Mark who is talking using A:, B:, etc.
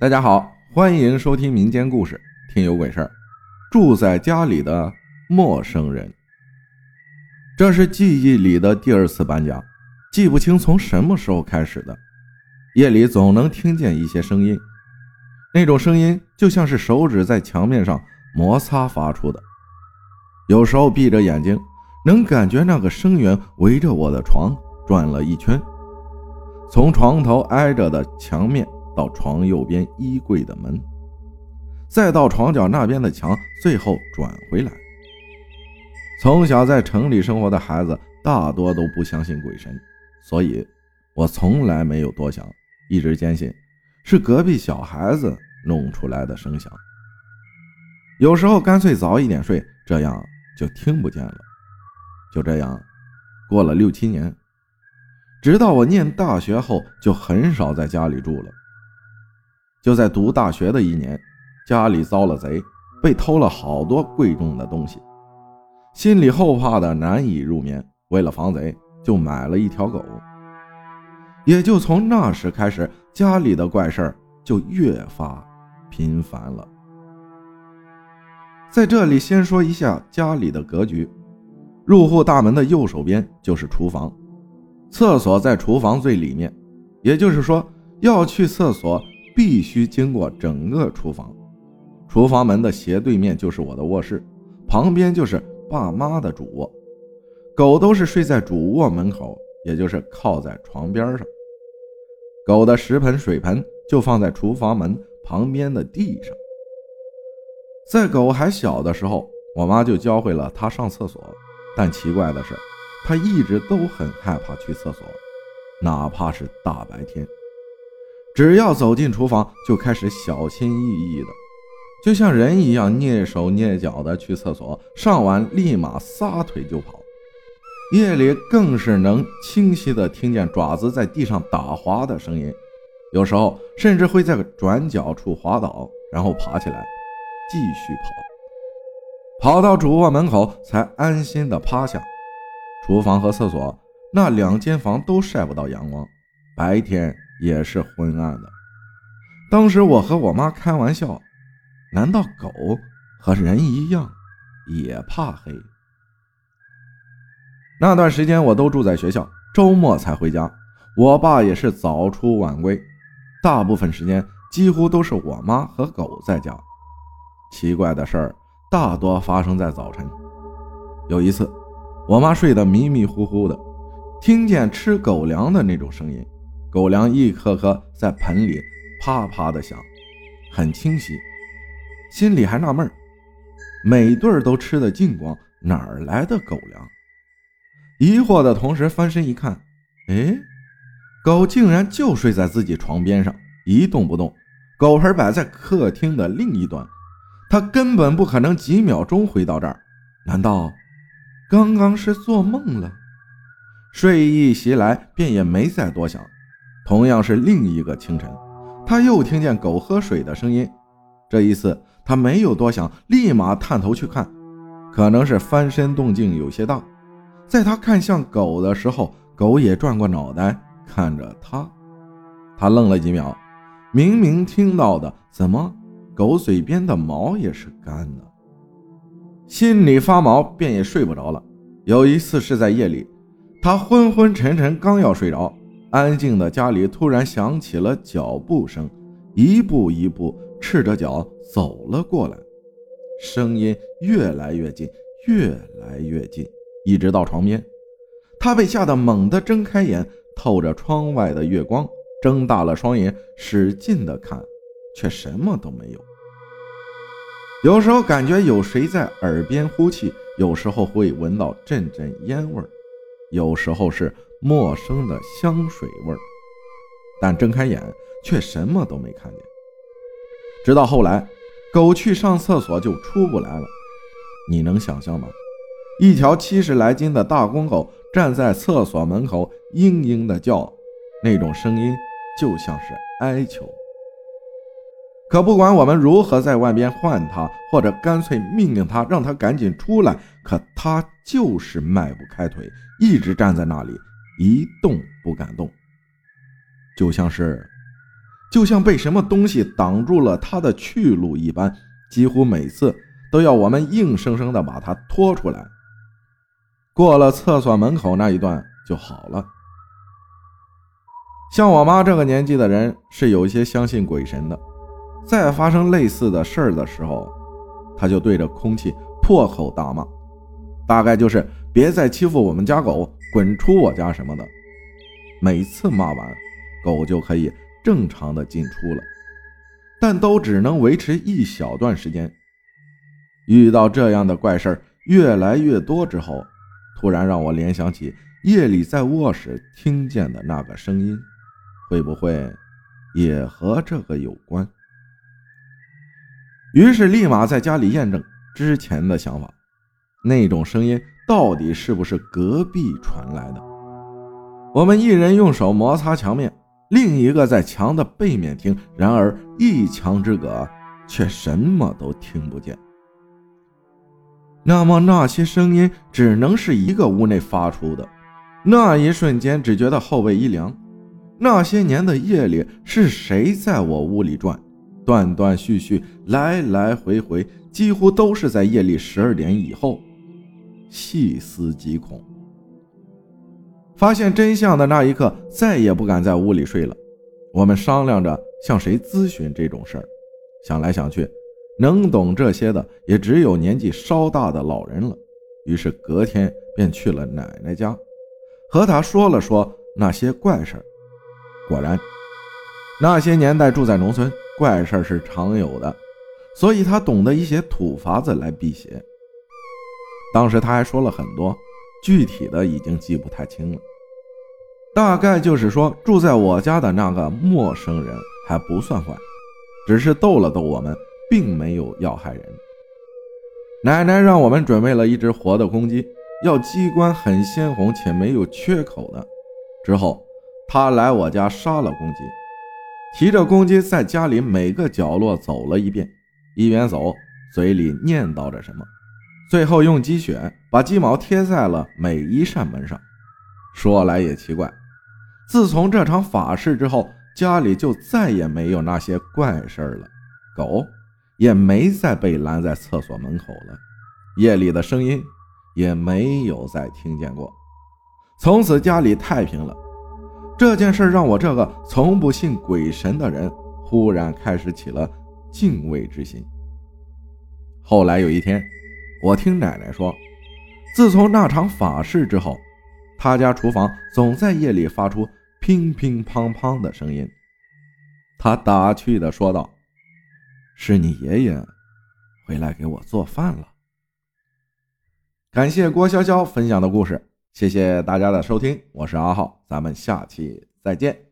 A: 大家好，欢迎收听民间故事《听有鬼事儿》。住在家里的陌生人，这是记忆里的第二次搬家，记不清从什么时候开始的。夜里总能听见一些声音，那种声音就像是手指在墙面上摩擦发出的。有时候闭着眼睛，能感觉那个声源围着我的床转了一圈，从床头挨着的墙面。到床右边衣柜的门，再到床角那边的墙，最后转回来。从小在城里生活的孩子大多都不相信鬼神，所以我从来没有多想，一直坚信是隔壁小孩子弄出来的声响。有时候干脆早一点睡，这样就听不见了。就这样过了六七年，直到我念大学后，就很少在家里住了。就在读大学的一年，家里遭了贼，被偷了好多贵重的东西，心里后怕的难以入眠。为了防贼，就买了一条狗。也就从那时开始，家里的怪事儿就越发频繁了。在这里先说一下家里的格局：入户大门的右手边就是厨房，厕所在厨房最里面，也就是说要去厕所。必须经过整个厨房，厨房门的斜对面就是我的卧室，旁边就是爸妈的主卧。狗都是睡在主卧门口，也就是靠在床边上。狗的食盆、水盆就放在厨房门旁边的地上。在狗还小的时候，我妈就教会了它上厕所，但奇怪的是，它一直都很害怕去厕所，哪怕是大白天。只要走进厨房，就开始小心翼翼的，就像人一样蹑手蹑脚的去厕所，上完立马撒腿就跑。夜里更是能清晰的听见爪子在地上打滑的声音，有时候甚至会在转角处滑倒，然后爬起来继续跑，跑到主卧门口才安心的趴下。厨房和厕所那两间房都晒不到阳光，白天。也是昏暗的。当时我和我妈开玩笑：“难道狗和人一样也怕黑？”那段时间我都住在学校，周末才回家。我爸也是早出晚归，大部分时间几乎都是我妈和狗在家。奇怪的事儿大多发生在早晨。有一次，我妈睡得迷迷糊糊的，听见吃狗粮的那种声音。狗粮一颗颗在盆里啪啪的响，很清晰，心里还纳闷每对都吃的精光，哪儿来的狗粮？疑惑的同时翻身一看，哎，狗竟然就睡在自己床边上，一动不动。狗盆摆在客厅的另一端，它根本不可能几秒钟回到这儿。难道刚刚是做梦了？睡意袭来，便也没再多想。同样是另一个清晨，他又听见狗喝水的声音。这一次，他没有多想，立马探头去看。可能是翻身动静有些大，在他看向狗的时候，狗也转过脑袋看着他。他愣了几秒，明明听到的，怎么狗嘴边的毛也是干的？心里发毛，便也睡不着了。有一次是在夜里，他昏昏沉沉，刚要睡着。安静的家里突然响起了脚步声，一步一步赤着脚走了过来，声音越来越近，越来越近，一直到床边。他被吓得猛地睁开眼，透着窗外的月光，睁大了双眼，使劲的看，却什么都没有。有时候感觉有谁在耳边呼气，有时候会闻到阵阵烟味，有时候是。陌生的香水味儿，但睁开眼却什么都没看见。直到后来，狗去上厕所就出不来了。你能想象吗？一条七十来斤的大公狗站在厕所门口，嘤嘤的叫，那种声音就像是哀求。可不管我们如何在外边唤它，或者干脆命令它，让它赶紧出来，可它就是迈不开腿，一直站在那里。一动不敢动，就像是就像被什么东西挡住了他的去路一般，几乎每次都要我们硬生生的把他拖出来。过了厕所门口那一段就好了。像我妈这个年纪的人是有一些相信鬼神的，在发生类似的事儿的时候，她就对着空气破口大骂，大概就是别再欺负我们家狗，滚出我家什么的。每次骂完，狗就可以。正常的进出了，但都只能维持一小段时间。遇到这样的怪事儿越来越多之后，突然让我联想起夜里在卧室听见的那个声音，会不会也和这个有关？于是立马在家里验证之前的想法，那种声音到底是不是隔壁传来的？我们一人用手摩擦墙面。另一个在墙的背面听，然而一墙之隔，却什么都听不见。那么那些声音只能是一个屋内发出的。那一瞬间，只觉得后背一凉。那些年的夜里，是谁在我屋里转？断断续续，来来回回，几乎都是在夜里十二点以后。细思极恐。发现真相的那一刻，再也不敢在屋里睡了。我们商量着向谁咨询这种事儿，想来想去，能懂这些的也只有年纪稍大的老人了。于是隔天便去了奶奶家，和她说了说那些怪事儿。果然，那些年代住在农村，怪事儿是常有的，所以他懂得一些土法子来辟邪。当时他还说了很多，具体的已经记不太清了。大概就是说，住在我家的那个陌生人还不算坏，只是逗了逗我们，并没有要害人。奶奶让我们准备了一只活的公鸡，要鸡冠很鲜红且没有缺口的。之后，她来我家杀了公鸡，提着公鸡在家里每个角落走了一遍，一边走嘴里念叨着什么，最后用鸡血把鸡毛贴在了每一扇门上。说来也奇怪。自从这场法事之后，家里就再也没有那些怪事儿了，狗也没再被拦在厕所门口了，夜里的声音也没有再听见过，从此家里太平了。这件事让我这个从不信鬼神的人忽然开始起了敬畏之心。后来有一天，我听奶奶说，自从那场法事之后，他家厨房总在夜里发出。乒乒乓乓的声音，他打趣的说道：“是你爷爷回来给我做饭了。”感谢郭潇潇分享的故事，谢谢大家的收听，我是阿浩，咱们下期再见。